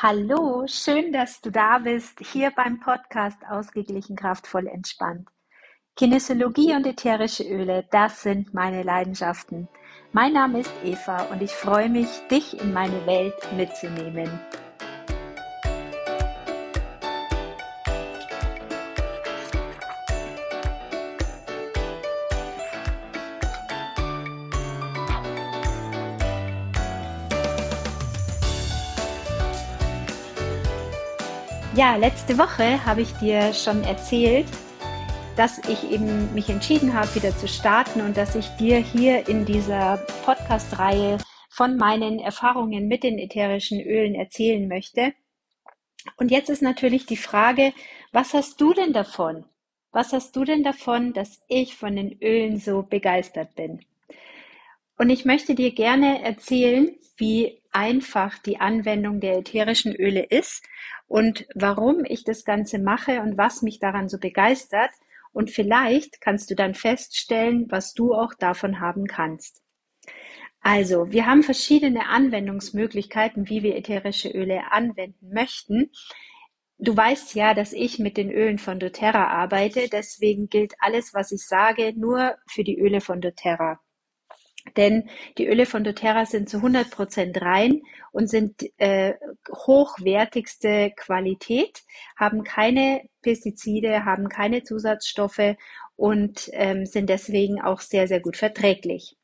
Hallo, schön, dass du da bist, hier beim Podcast Ausgeglichen, kraftvoll, entspannt. Kinesiologie und ätherische Öle, das sind meine Leidenschaften. Mein Name ist Eva und ich freue mich, dich in meine Welt mitzunehmen. Ja, letzte Woche habe ich dir schon erzählt, dass ich eben mich entschieden habe, wieder zu starten und dass ich dir hier in dieser Podcast-Reihe von meinen Erfahrungen mit den ätherischen Ölen erzählen möchte. Und jetzt ist natürlich die Frage, was hast du denn davon? Was hast du denn davon, dass ich von den Ölen so begeistert bin? Und ich möchte dir gerne erzählen, wie einfach die Anwendung der ätherischen Öle ist und warum ich das Ganze mache und was mich daran so begeistert. Und vielleicht kannst du dann feststellen, was du auch davon haben kannst. Also, wir haben verschiedene Anwendungsmöglichkeiten, wie wir ätherische Öle anwenden möchten. Du weißt ja, dass ich mit den Ölen von doTERRA arbeite, deswegen gilt alles, was ich sage, nur für die Öle von doTERRA. Denn die Öle von doTERRA sind zu 100 Prozent rein und sind äh, hochwertigste Qualität, haben keine Pestizide, haben keine Zusatzstoffe und ähm, sind deswegen auch sehr, sehr gut verträglich.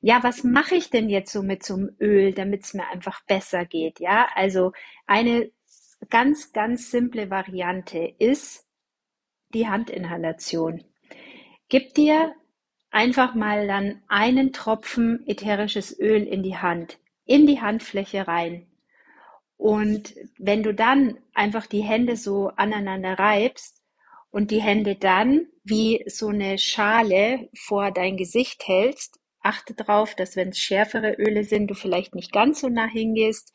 Ja, was mache ich denn jetzt so mit so einem Öl, damit es mir einfach besser geht? Ja, also eine ganz, ganz simple Variante ist die Handinhalation. Gib dir einfach mal dann einen Tropfen ätherisches Öl in die Hand, in die Handfläche rein. Und wenn du dann einfach die Hände so aneinander reibst und die Hände dann wie so eine Schale vor dein Gesicht hältst, achte darauf, dass wenn es schärfere Öle sind, du vielleicht nicht ganz so nah hingehst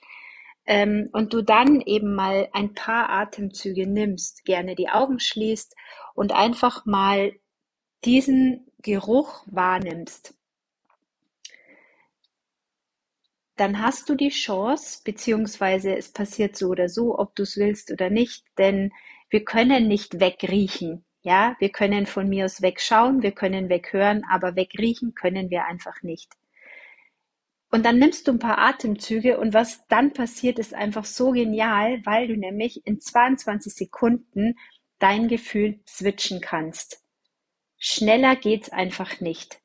ähm, und du dann eben mal ein paar Atemzüge nimmst, gerne die Augen schließt und einfach mal diesen Geruch wahrnimmst, dann hast du die Chance, beziehungsweise es passiert so oder so, ob du es willst oder nicht, denn wir können nicht wegriechen. Ja, wir können von mir aus wegschauen, wir können weghören, aber wegriechen können wir einfach nicht. Und dann nimmst du ein paar Atemzüge und was dann passiert, ist einfach so genial, weil du nämlich in 22 Sekunden dein Gefühl switchen kannst. Schneller geht's einfach nicht.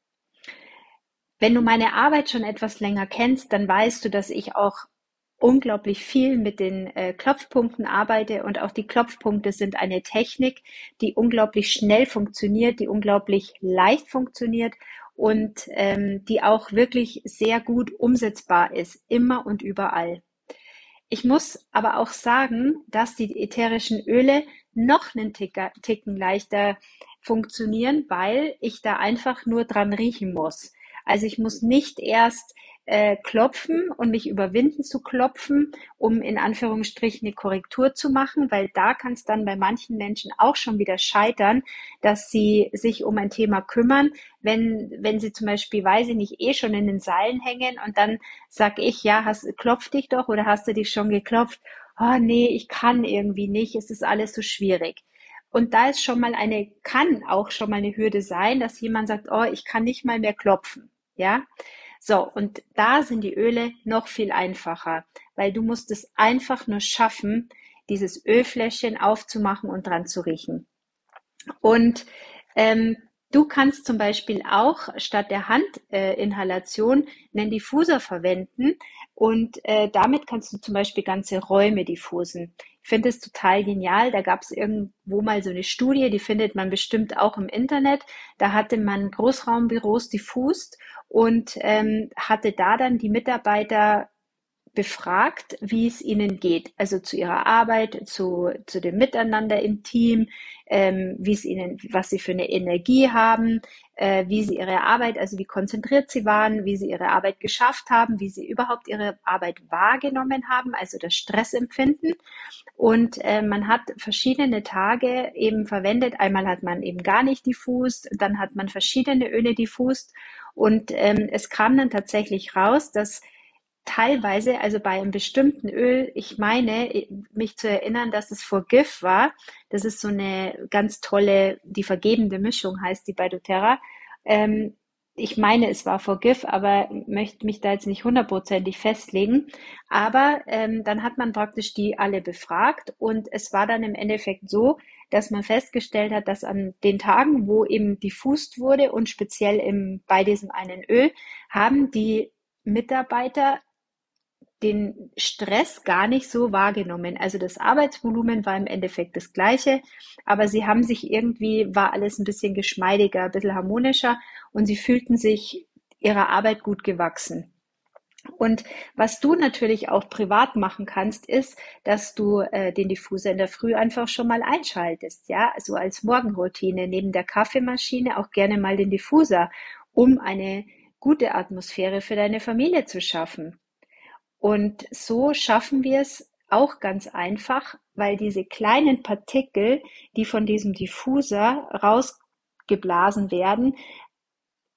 Wenn du meine Arbeit schon etwas länger kennst, dann weißt du, dass ich auch unglaublich viel mit den äh, Klopfpunkten arbeite und auch die Klopfpunkte sind eine Technik, die unglaublich schnell funktioniert, die unglaublich leicht funktioniert und ähm, die auch wirklich sehr gut umsetzbar ist, immer und überall. Ich muss aber auch sagen, dass die ätherischen Öle noch einen Ticken leichter funktionieren, weil ich da einfach nur dran riechen muss. Also ich muss nicht erst äh, klopfen und mich überwinden zu klopfen, um in Anführungsstrichen eine Korrektur zu machen, weil da kann es dann bei manchen Menschen auch schon wieder scheitern, dass sie sich um ein Thema kümmern, wenn, wenn sie zum Beispiel, weiß ich nicht, eh schon in den Seilen hängen und dann sag ich, ja, hast, klopf dich doch oder hast du dich schon geklopft? Oh nee, ich kann irgendwie nicht, es ist alles so schwierig. Und da ist schon mal eine, kann auch schon mal eine Hürde sein, dass jemand sagt, oh, ich kann nicht mal mehr klopfen. Ja. So. Und da sind die Öle noch viel einfacher, weil du musst es einfach nur schaffen, dieses Ölfläschchen aufzumachen und dran zu riechen. Und ähm, Du kannst zum Beispiel auch statt der Handinhalation äh, einen Diffuser verwenden und äh, damit kannst du zum Beispiel ganze Räume diffusen. Ich finde es total genial. Da gab es irgendwo mal so eine Studie, die findet man bestimmt auch im Internet. Da hatte man Großraumbüros diffust und ähm, hatte da dann die Mitarbeiter befragt, wie es ihnen geht, also zu ihrer Arbeit, zu, zu dem Miteinander im Team, ähm, wie es ihnen, was sie für eine Energie haben, äh, wie sie ihre Arbeit, also wie konzentriert sie waren, wie sie ihre Arbeit geschafft haben, wie sie überhaupt ihre Arbeit wahrgenommen haben, also das Stressempfinden. Und äh, man hat verschiedene Tage eben verwendet. Einmal hat man eben gar nicht diffust, dann hat man verschiedene Öle diffust und ähm, es kam dann tatsächlich raus, dass teilweise, also bei einem bestimmten Öl, ich meine, mich zu erinnern, dass es Forgive war. Das ist so eine ganz tolle, die vergebende Mischung heißt die bei doTERRA. Ähm, ich meine, es war Forgive, aber möchte mich da jetzt nicht hundertprozentig festlegen. Aber ähm, dann hat man praktisch die alle befragt und es war dann im Endeffekt so, dass man festgestellt hat, dass an den Tagen, wo eben diffust wurde und speziell im, bei diesem einen Öl, haben die Mitarbeiter den Stress gar nicht so wahrgenommen. Also das Arbeitsvolumen war im Endeffekt das gleiche, aber sie haben sich irgendwie, war alles ein bisschen geschmeidiger, ein bisschen harmonischer und sie fühlten sich ihrer Arbeit gut gewachsen. Und was du natürlich auch privat machen kannst, ist, dass du äh, den Diffuser in der Früh einfach schon mal einschaltest, ja, also als Morgenroutine neben der Kaffeemaschine auch gerne mal den Diffuser, um eine gute Atmosphäre für deine Familie zu schaffen. Und so schaffen wir es auch ganz einfach, weil diese kleinen Partikel, die von diesem Diffuser rausgeblasen werden,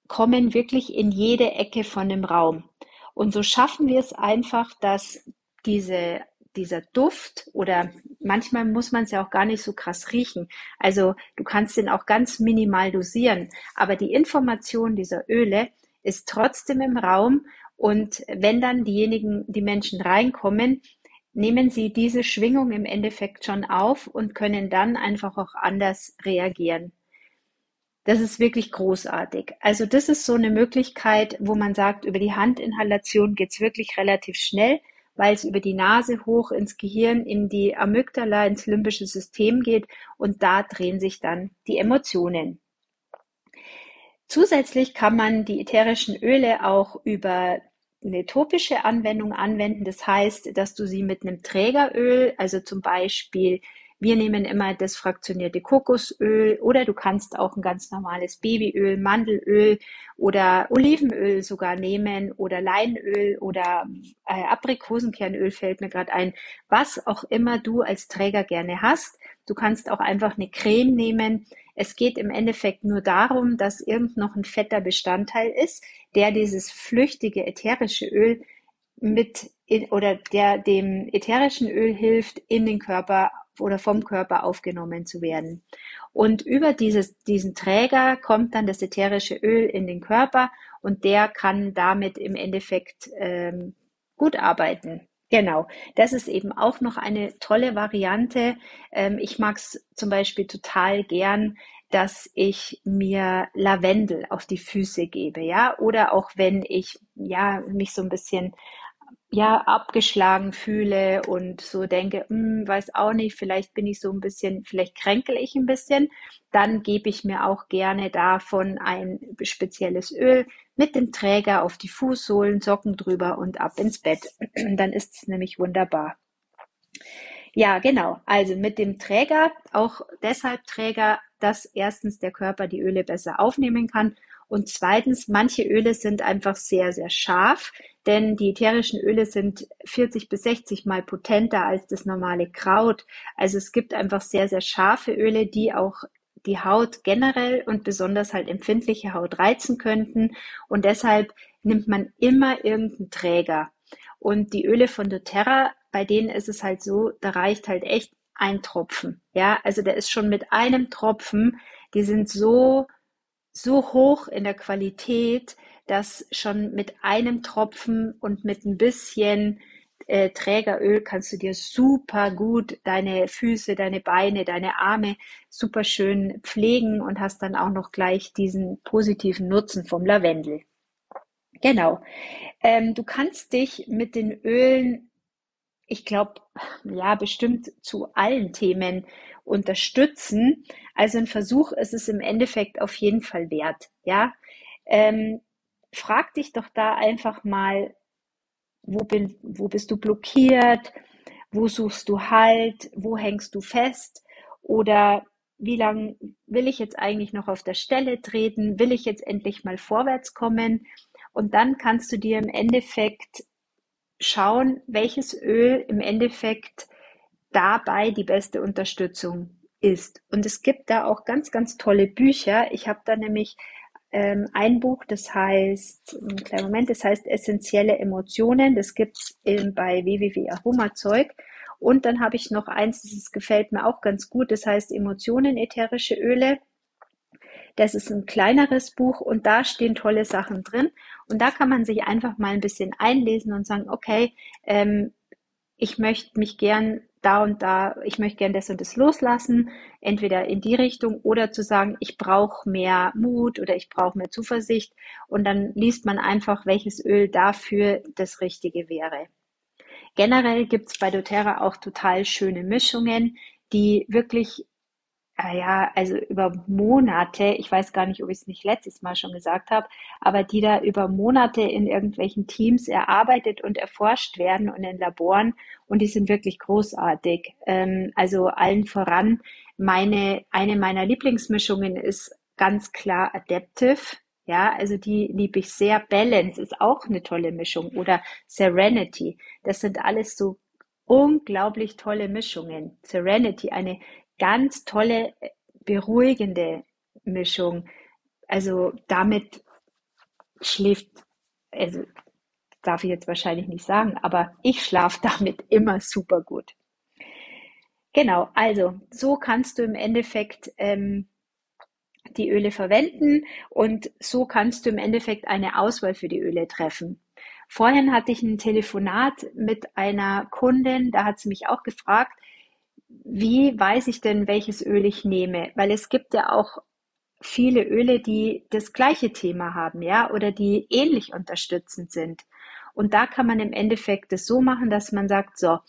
kommen wirklich in jede Ecke von dem Raum. Und so schaffen wir es einfach, dass diese, dieser Duft oder manchmal muss man es ja auch gar nicht so krass riechen. Also du kannst den auch ganz minimal dosieren. Aber die Information dieser Öle ist trotzdem im Raum und wenn dann diejenigen, die Menschen reinkommen, nehmen sie diese Schwingung im Endeffekt schon auf und können dann einfach auch anders reagieren. Das ist wirklich großartig. Also das ist so eine Möglichkeit, wo man sagt, über die Handinhalation geht's wirklich relativ schnell, weil es über die Nase hoch ins Gehirn, in die Amygdala, ins limbische System geht und da drehen sich dann die Emotionen. Zusätzlich kann man die ätherischen Öle auch über eine topische Anwendung anwenden. Das heißt, dass du sie mit einem Trägeröl, also zum Beispiel, wir nehmen immer das fraktionierte Kokosöl oder du kannst auch ein ganz normales Babyöl, Mandelöl oder Olivenöl sogar nehmen oder Leinöl oder äh, Aprikosenkernöl fällt mir gerade ein, was auch immer du als Träger gerne hast. Du kannst auch einfach eine Creme nehmen. Es geht im Endeffekt nur darum, dass irgend noch ein fetter Bestandteil ist, der dieses flüchtige ätherische Öl mit in, oder der dem ätherischen Öl hilft, in den Körper oder vom Körper aufgenommen zu werden. Und über dieses, diesen Träger kommt dann das ätherische Öl in den Körper und der kann damit im Endeffekt ähm, gut arbeiten. Genau, das ist eben auch noch eine tolle Variante. Ähm, ich mag es zum Beispiel total gern, dass ich mir Lavendel auf die Füße gebe, ja, oder auch wenn ich ja mich so ein bisschen ja abgeschlagen fühle und so denke, hm, weiß auch nicht, vielleicht bin ich so ein bisschen, vielleicht kränkel ich ein bisschen, dann gebe ich mir auch gerne davon ein spezielles Öl mit dem Träger auf die Fußsohlen, Socken drüber und ab ins Bett. dann ist es nämlich wunderbar. Ja, genau. Also mit dem Träger, auch deshalb Träger, dass erstens der Körper die Öle besser aufnehmen kann und zweitens, manche Öle sind einfach sehr, sehr scharf, denn die ätherischen Öle sind 40 bis 60 mal potenter als das normale Kraut. Also es gibt einfach sehr, sehr scharfe Öle, die auch die Haut generell und besonders halt empfindliche Haut reizen könnten. Und deshalb nimmt man immer irgendeinen Träger. Und die Öle von doTERRA, bei denen ist es halt so, da reicht halt echt ein Tropfen. Ja, also der ist schon mit einem Tropfen, die sind so so hoch in der Qualität, dass schon mit einem Tropfen und mit ein bisschen äh, Trägeröl kannst du dir super gut deine Füße, deine Beine, deine Arme super schön pflegen und hast dann auch noch gleich diesen positiven Nutzen vom Lavendel. Genau. Ähm, du kannst dich mit den Ölen, ich glaube, ja, bestimmt zu allen Themen unterstützen. Also ein Versuch ist es im Endeffekt auf jeden Fall wert. Ja, ähm, frag dich doch da einfach mal, wo, bin, wo bist du blockiert? Wo suchst du Halt? Wo hängst du fest? Oder wie lange will ich jetzt eigentlich noch auf der Stelle treten? Will ich jetzt endlich mal vorwärts kommen? Und dann kannst du dir im Endeffekt schauen, welches Öl im Endeffekt dabei die beste Unterstützung ist. Und es gibt da auch ganz, ganz tolle Bücher. Ich habe da nämlich ähm, ein Buch, das heißt, einen kleinen Moment, das heißt Essentielle Emotionen. Das gibt's es bei www.aromazeug. Und dann habe ich noch eins, das gefällt mir auch ganz gut, das heißt Emotionen, ätherische Öle. Das ist ein kleineres Buch und da stehen tolle Sachen drin. Und da kann man sich einfach mal ein bisschen einlesen und sagen, okay, ähm, ich möchte mich gern da und da, ich möchte gern das und das loslassen, entweder in die Richtung oder zu sagen, ich brauche mehr Mut oder ich brauche mehr Zuversicht und dann liest man einfach, welches Öl dafür das Richtige wäre. Generell gibt es bei doTERRA auch total schöne Mischungen, die wirklich ja, also über Monate, ich weiß gar nicht, ob ich es nicht letztes Mal schon gesagt habe, aber die da über Monate in irgendwelchen Teams erarbeitet und erforscht werden und in Laboren und die sind wirklich großartig. Ähm, also allen voran, meine, eine meiner Lieblingsmischungen ist ganz klar Adaptive. Ja, also die liebe ich sehr. Balance ist auch eine tolle Mischung oder Serenity. Das sind alles so unglaublich tolle Mischungen. Serenity, eine ganz tolle, beruhigende Mischung. Also damit schläft, also darf ich jetzt wahrscheinlich nicht sagen, aber ich schlafe damit immer super gut. Genau, also so kannst du im Endeffekt ähm, die Öle verwenden und so kannst du im Endeffekt eine Auswahl für die Öle treffen. Vorhin hatte ich ein Telefonat mit einer Kundin, da hat sie mich auch gefragt, wie weiß ich denn, welches Öl ich nehme? Weil es gibt ja auch viele Öle, die das gleiche Thema haben, ja, oder die ähnlich unterstützend sind. Und da kann man im Endeffekt es so machen, dass man sagt, so,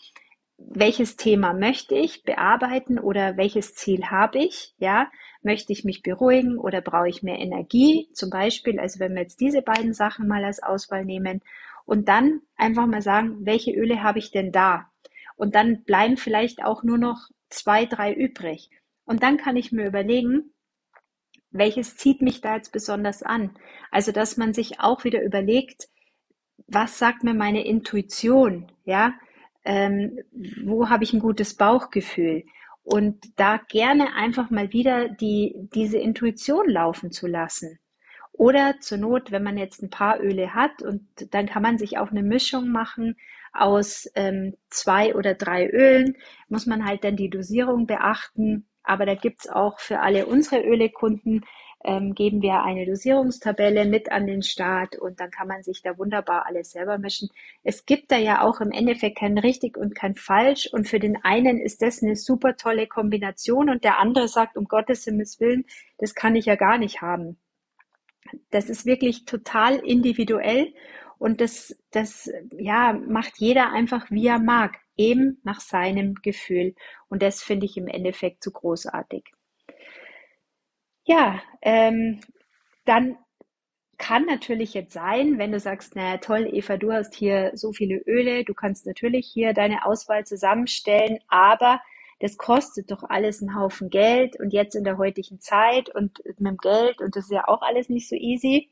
welches Thema möchte ich bearbeiten oder welches Ziel habe ich, ja? Möchte ich mich beruhigen oder brauche ich mehr Energie? Zum Beispiel, also wenn wir jetzt diese beiden Sachen mal als Auswahl nehmen und dann einfach mal sagen, welche Öle habe ich denn da? Und dann bleiben vielleicht auch nur noch zwei, drei übrig. Und dann kann ich mir überlegen, welches zieht mich da jetzt besonders an? Also, dass man sich auch wieder überlegt, was sagt mir meine Intuition? Ja, ähm, wo habe ich ein gutes Bauchgefühl? Und da gerne einfach mal wieder die, diese Intuition laufen zu lassen. Oder zur Not, wenn man jetzt ein paar Öle hat und dann kann man sich auch eine Mischung machen aus ähm, zwei oder drei Ölen, muss man halt dann die Dosierung beachten. Aber da gibt's auch für alle unsere Ölekunden, ähm, geben wir eine Dosierungstabelle mit an den Start und dann kann man sich da wunderbar alles selber mischen. Es gibt da ja auch im Endeffekt kein richtig und kein falsch und für den einen ist das eine super tolle Kombination und der andere sagt, um Gottes Himmels Willen, das kann ich ja gar nicht haben. Das ist wirklich total individuell und das, das, ja, macht jeder einfach, wie er mag, eben nach seinem Gefühl. Und das finde ich im Endeffekt so großartig. Ja, ähm, dann kann natürlich jetzt sein, wenn du sagst, naja, toll, Eva, du hast hier so viele Öle, du kannst natürlich hier deine Auswahl zusammenstellen, aber das kostet doch alles einen Haufen Geld und jetzt in der heutigen Zeit und mit dem Geld und das ist ja auch alles nicht so easy.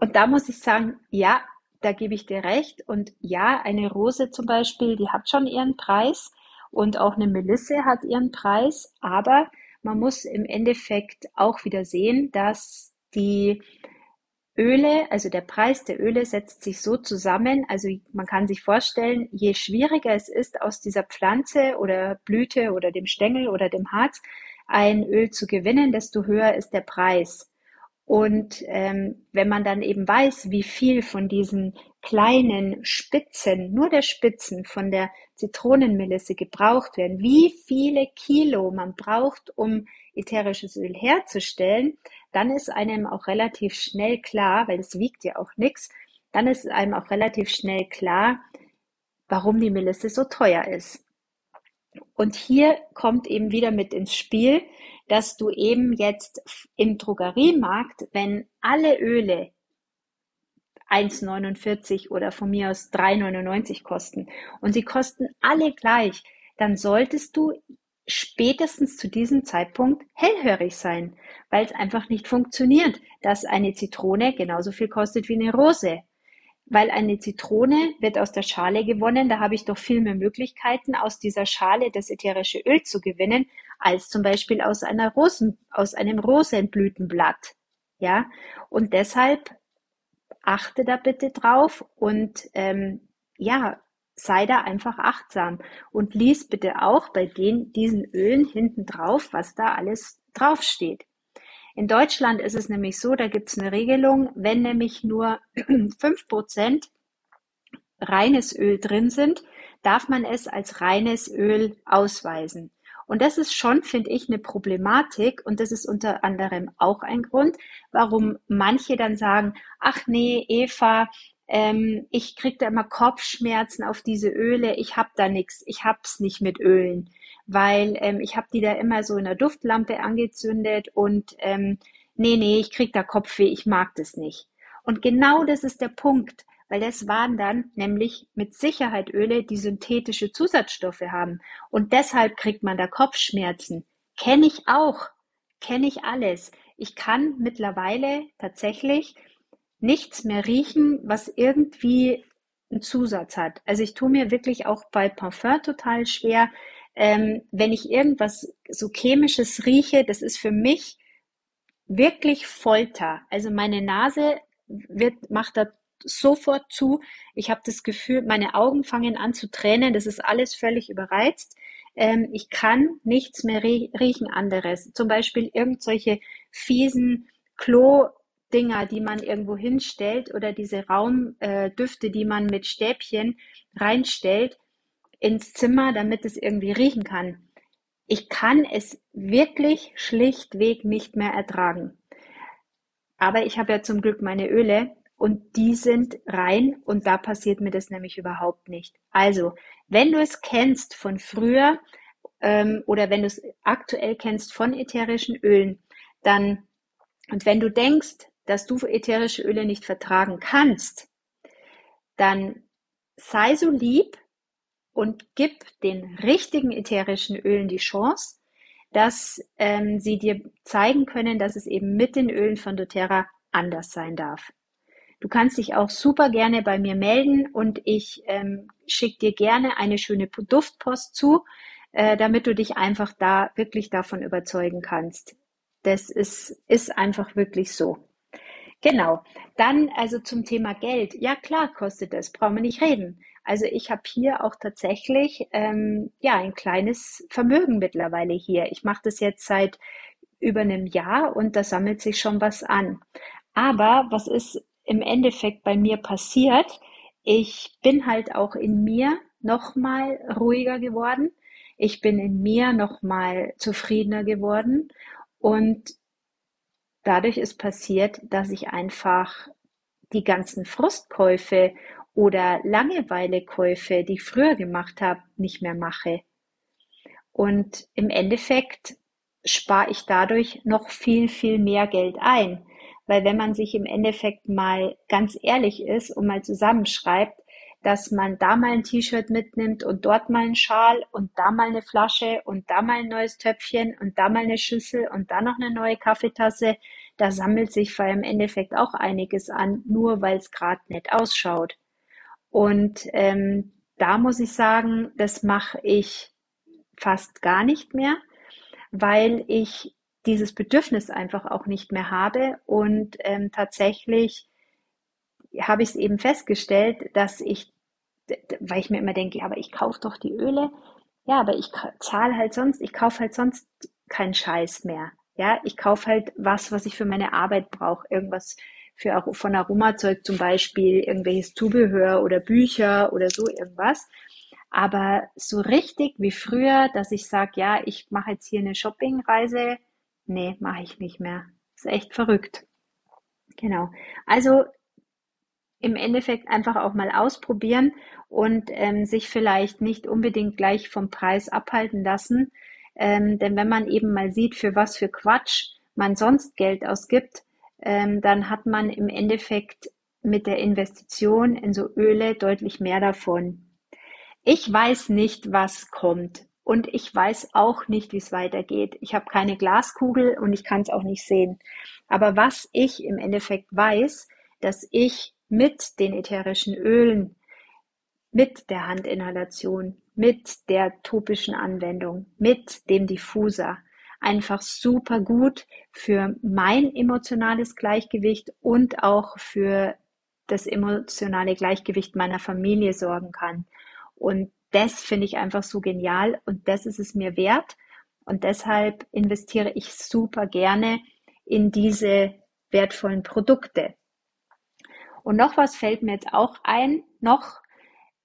Und da muss ich sagen, ja, da gebe ich dir recht. Und ja, eine Rose zum Beispiel, die hat schon ihren Preis und auch eine Melisse hat ihren Preis. Aber man muss im Endeffekt auch wieder sehen, dass die Öle, also der Preis der Öle setzt sich so zusammen. Also man kann sich vorstellen, je schwieriger es ist, aus dieser Pflanze oder Blüte oder dem Stängel oder dem Harz ein Öl zu gewinnen, desto höher ist der Preis. Und ähm, wenn man dann eben weiß, wie viel von diesen kleinen Spitzen, nur der Spitzen von der Zitronenmelisse gebraucht werden, wie viele Kilo man braucht, um ätherisches Öl herzustellen, dann ist einem auch relativ schnell klar, weil es wiegt ja auch nichts, dann ist einem auch relativ schnell klar, warum die Melisse so teuer ist. Und hier kommt eben wieder mit ins Spiel, dass du eben jetzt im Drogeriemarkt, wenn alle Öle 1,49 oder von mir aus 3,99 kosten und sie kosten alle gleich, dann solltest du spätestens zu diesem Zeitpunkt hellhörig sein, weil es einfach nicht funktioniert, dass eine Zitrone genauso viel kostet wie eine Rose weil eine Zitrone wird aus der Schale gewonnen. Da habe ich doch viel mehr Möglichkeiten, aus dieser Schale das ätherische Öl zu gewinnen, als zum Beispiel aus einer Rosen, aus einem Rosenblütenblatt. Ja, und deshalb achte da bitte drauf und ähm, ja, sei da einfach achtsam und lies bitte auch bei den, diesen Ölen hinten drauf, was da alles draufsteht. In Deutschland ist es nämlich so, da gibt es eine Regelung, wenn nämlich nur fünf Prozent reines Öl drin sind, darf man es als reines Öl ausweisen. Und das ist schon, finde ich, eine Problematik. Und das ist unter anderem auch ein Grund, warum manche dann sagen, ach nee, Eva, ähm, ich kriege da immer Kopfschmerzen auf diese Öle, ich habe da nichts, ich hab's nicht mit Ölen, weil ähm, ich habe die da immer so in der Duftlampe angezündet und ähm, nee, nee, ich krieg da Kopfweh, ich mag das nicht. Und genau das ist der Punkt weil das waren dann nämlich mit Sicherheit Öle, die synthetische Zusatzstoffe haben. Und deshalb kriegt man da Kopfschmerzen. Kenne ich auch. Kenne ich alles. Ich kann mittlerweile tatsächlich nichts mehr riechen, was irgendwie einen Zusatz hat. Also ich tue mir wirklich auch bei Parfum total schwer, ähm, wenn ich irgendwas so chemisches rieche, das ist für mich wirklich Folter. Also meine Nase wird, macht da sofort zu. Ich habe das Gefühl, meine Augen fangen an zu tränen. Das ist alles völlig überreizt. Ähm, ich kann nichts mehr riechen anderes. Zum Beispiel irgendwelche fiesen Klo-Dinger, die man irgendwo hinstellt oder diese Raumdüfte, äh, die man mit Stäbchen reinstellt ins Zimmer, damit es irgendwie riechen kann. Ich kann es wirklich schlichtweg nicht mehr ertragen. Aber ich habe ja zum Glück meine Öle und die sind rein und da passiert mir das nämlich überhaupt nicht. Also, wenn du es kennst von früher ähm, oder wenn du es aktuell kennst von ätherischen Ölen, dann und wenn du denkst, dass du ätherische Öle nicht vertragen kannst, dann sei so lieb und gib den richtigen ätherischen Ölen die Chance, dass ähm, sie dir zeigen können, dass es eben mit den Ölen von doTERRA anders sein darf. Du kannst dich auch super gerne bei mir melden und ich ähm, schicke dir gerne eine schöne Duftpost zu, äh, damit du dich einfach da wirklich davon überzeugen kannst. Das ist, ist einfach wirklich so. Genau. Dann also zum Thema Geld. Ja klar kostet es, brauchen wir nicht reden. Also ich habe hier auch tatsächlich ähm, ja ein kleines Vermögen mittlerweile hier. Ich mache das jetzt seit über einem Jahr und da sammelt sich schon was an. Aber was ist im Endeffekt bei mir passiert. Ich bin halt auch in mir nochmal ruhiger geworden. Ich bin in mir nochmal zufriedener geworden. Und dadurch ist passiert, dass ich einfach die ganzen Frustkäufe oder Langeweilekäufe, die ich früher gemacht habe, nicht mehr mache. Und im Endeffekt spare ich dadurch noch viel, viel mehr Geld ein. Weil wenn man sich im Endeffekt mal ganz ehrlich ist und mal zusammenschreibt, dass man da mal ein T-Shirt mitnimmt und dort mal einen Schal und da mal eine Flasche und da mal ein neues Töpfchen und da mal eine Schüssel und da noch eine neue Kaffeetasse, da sammelt sich vor im Endeffekt auch einiges an, nur weil es gerade nett ausschaut. Und ähm, da muss ich sagen, das mache ich fast gar nicht mehr, weil ich dieses Bedürfnis einfach auch nicht mehr habe. Und ähm, tatsächlich habe ich es eben festgestellt, dass ich, weil ich mir immer denke, aber ich kaufe doch die Öle, ja, aber ich zahle halt sonst, ich kaufe halt sonst keinen Scheiß mehr. Ja, ich kaufe halt was, was ich für meine Arbeit brauche. Irgendwas für, von Aromazeug zum Beispiel, irgendwelches Zubehör oder Bücher oder so irgendwas. Aber so richtig wie früher, dass ich sage, ja, ich mache jetzt hier eine Shoppingreise, Nee, mache ich nicht mehr. Ist echt verrückt. Genau. Also im Endeffekt einfach auch mal ausprobieren und ähm, sich vielleicht nicht unbedingt gleich vom Preis abhalten lassen. Ähm, denn wenn man eben mal sieht, für was für Quatsch man sonst Geld ausgibt, ähm, dann hat man im Endeffekt mit der Investition in so Öle deutlich mehr davon. Ich weiß nicht, was kommt. Und ich weiß auch nicht, wie es weitergeht. Ich habe keine Glaskugel und ich kann es auch nicht sehen. Aber was ich im Endeffekt weiß, dass ich mit den ätherischen Ölen, mit der Handinhalation, mit der topischen Anwendung, mit dem Diffuser einfach super gut für mein emotionales Gleichgewicht und auch für das emotionale Gleichgewicht meiner Familie sorgen kann. Und das finde ich einfach so genial und das ist es mir wert. Und deshalb investiere ich super gerne in diese wertvollen Produkte. Und noch was fällt mir jetzt auch ein, noch,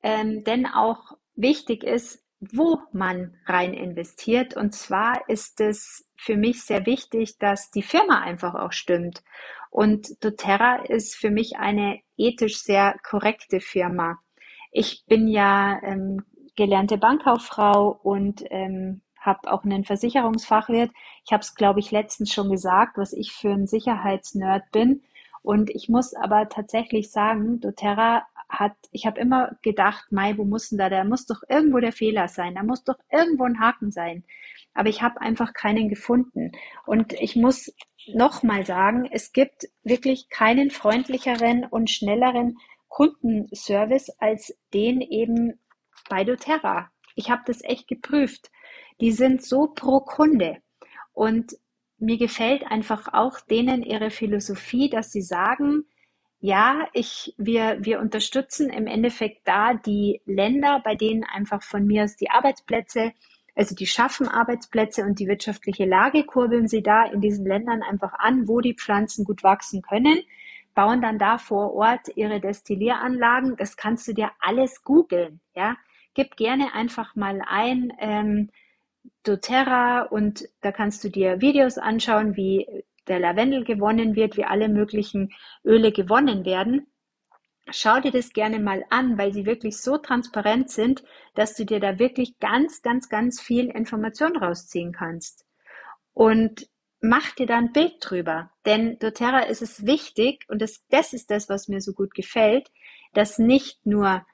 ähm, denn auch wichtig ist, wo man rein investiert. Und zwar ist es für mich sehr wichtig, dass die Firma einfach auch stimmt. Und doTERRA ist für mich eine ethisch sehr korrekte Firma. Ich bin ja ähm, gelernte Bankkauffrau und ähm, habe auch einen Versicherungsfachwirt. Ich habe es, glaube ich, letztens schon gesagt, was ich für ein Sicherheitsnerd bin. Und ich muss aber tatsächlich sagen, doTERRA hat, ich habe immer gedacht, Mai, wo muss denn da, da muss doch irgendwo der Fehler sein, da muss doch irgendwo ein Haken sein. Aber ich habe einfach keinen gefunden. Und ich muss nochmal sagen, es gibt wirklich keinen freundlicheren und schnelleren Kundenservice als den eben bei doTERRA. Ich habe das echt geprüft. Die sind so pro Kunde. Und mir gefällt einfach auch denen ihre Philosophie, dass sie sagen, ja, ich, wir, wir unterstützen im Endeffekt da die Länder, bei denen einfach von mir aus die Arbeitsplätze, also die schaffen Arbeitsplätze und die wirtschaftliche Lage kurbeln sie da in diesen Ländern einfach an, wo die Pflanzen gut wachsen können, bauen dann da vor Ort ihre Destillieranlagen. Das kannst du dir alles googeln, ja. Gib gerne einfach mal ein, ähm, doTERRA und da kannst du dir Videos anschauen, wie der Lavendel gewonnen wird, wie alle möglichen Öle gewonnen werden. Schau dir das gerne mal an, weil sie wirklich so transparent sind, dass du dir da wirklich ganz, ganz, ganz viel Information rausziehen kannst. Und mach dir da ein Bild drüber. Denn doTERRA ist es wichtig, und das, das ist das, was mir so gut gefällt, dass nicht nur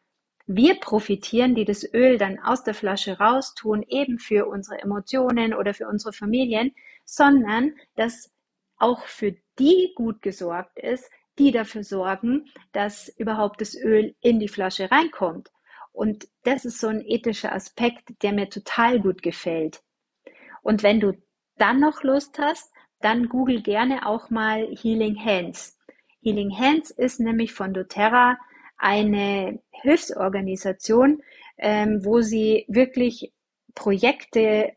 wir profitieren, die das Öl dann aus der Flasche raustun, eben für unsere Emotionen oder für unsere Familien, sondern dass auch für die gut gesorgt ist, die dafür sorgen, dass überhaupt das Öl in die Flasche reinkommt. Und das ist so ein ethischer Aspekt, der mir total gut gefällt. Und wenn du dann noch Lust hast, dann google gerne auch mal Healing Hands. Healing Hands ist nämlich von doTERRA eine Hilfsorganisation, ähm, wo sie wirklich Projekte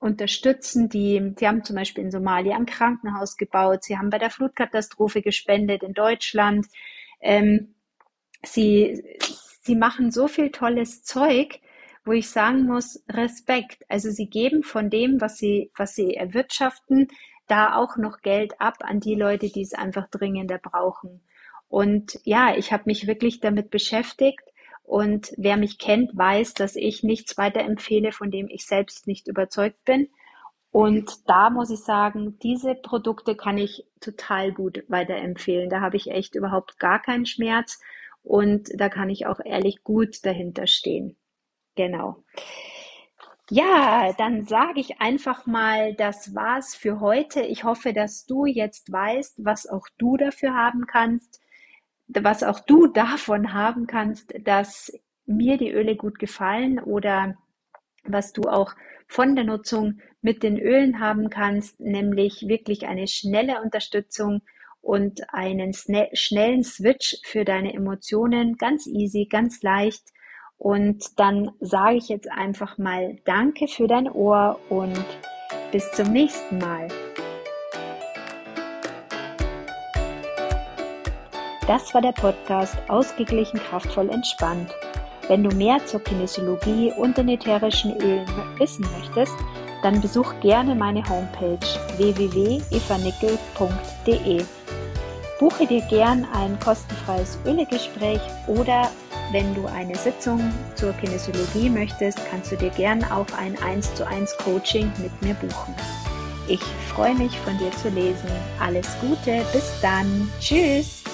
unterstützen, die, sie haben zum Beispiel in Somalia ein Krankenhaus gebaut, sie haben bei der Flutkatastrophe gespendet in Deutschland, ähm, sie, sie machen so viel tolles Zeug, wo ich sagen muss, Respekt. Also sie geben von dem, was sie, was sie erwirtschaften, da auch noch Geld ab an die Leute, die es einfach dringender brauchen. Und ja, ich habe mich wirklich damit beschäftigt und wer mich kennt, weiß, dass ich nichts weiter empfehle, von dem ich selbst nicht überzeugt bin. Und da muss ich sagen, diese Produkte kann ich total gut weiterempfehlen. Da habe ich echt überhaupt gar keinen Schmerz und da kann ich auch ehrlich gut dahinter stehen. Genau. Ja, dann sage ich einfach mal, das war's für heute. Ich hoffe, dass du jetzt weißt, was auch du dafür haben kannst, was auch du davon haben kannst, dass mir die Öle gut gefallen oder was du auch von der Nutzung mit den Ölen haben kannst, nämlich wirklich eine schnelle Unterstützung und einen schnellen Switch für deine Emotionen, ganz easy, ganz leicht. Und dann sage ich jetzt einfach mal Danke für dein Ohr und bis zum nächsten Mal. Das war der Podcast Ausgeglichen, kraftvoll, entspannt. Wenn du mehr zur Kinesiologie und den ätherischen Ölen wissen möchtest, dann besuch gerne meine Homepage www.evanickel.de. Buche dir gern ein kostenfreies Ölegespräch oder wenn du eine Sitzung zur Kinesiologie möchtest, kannst du dir gern auch ein 1 zu 1 Coaching mit mir buchen. Ich freue mich von dir zu lesen. Alles Gute, bis dann. Tschüss.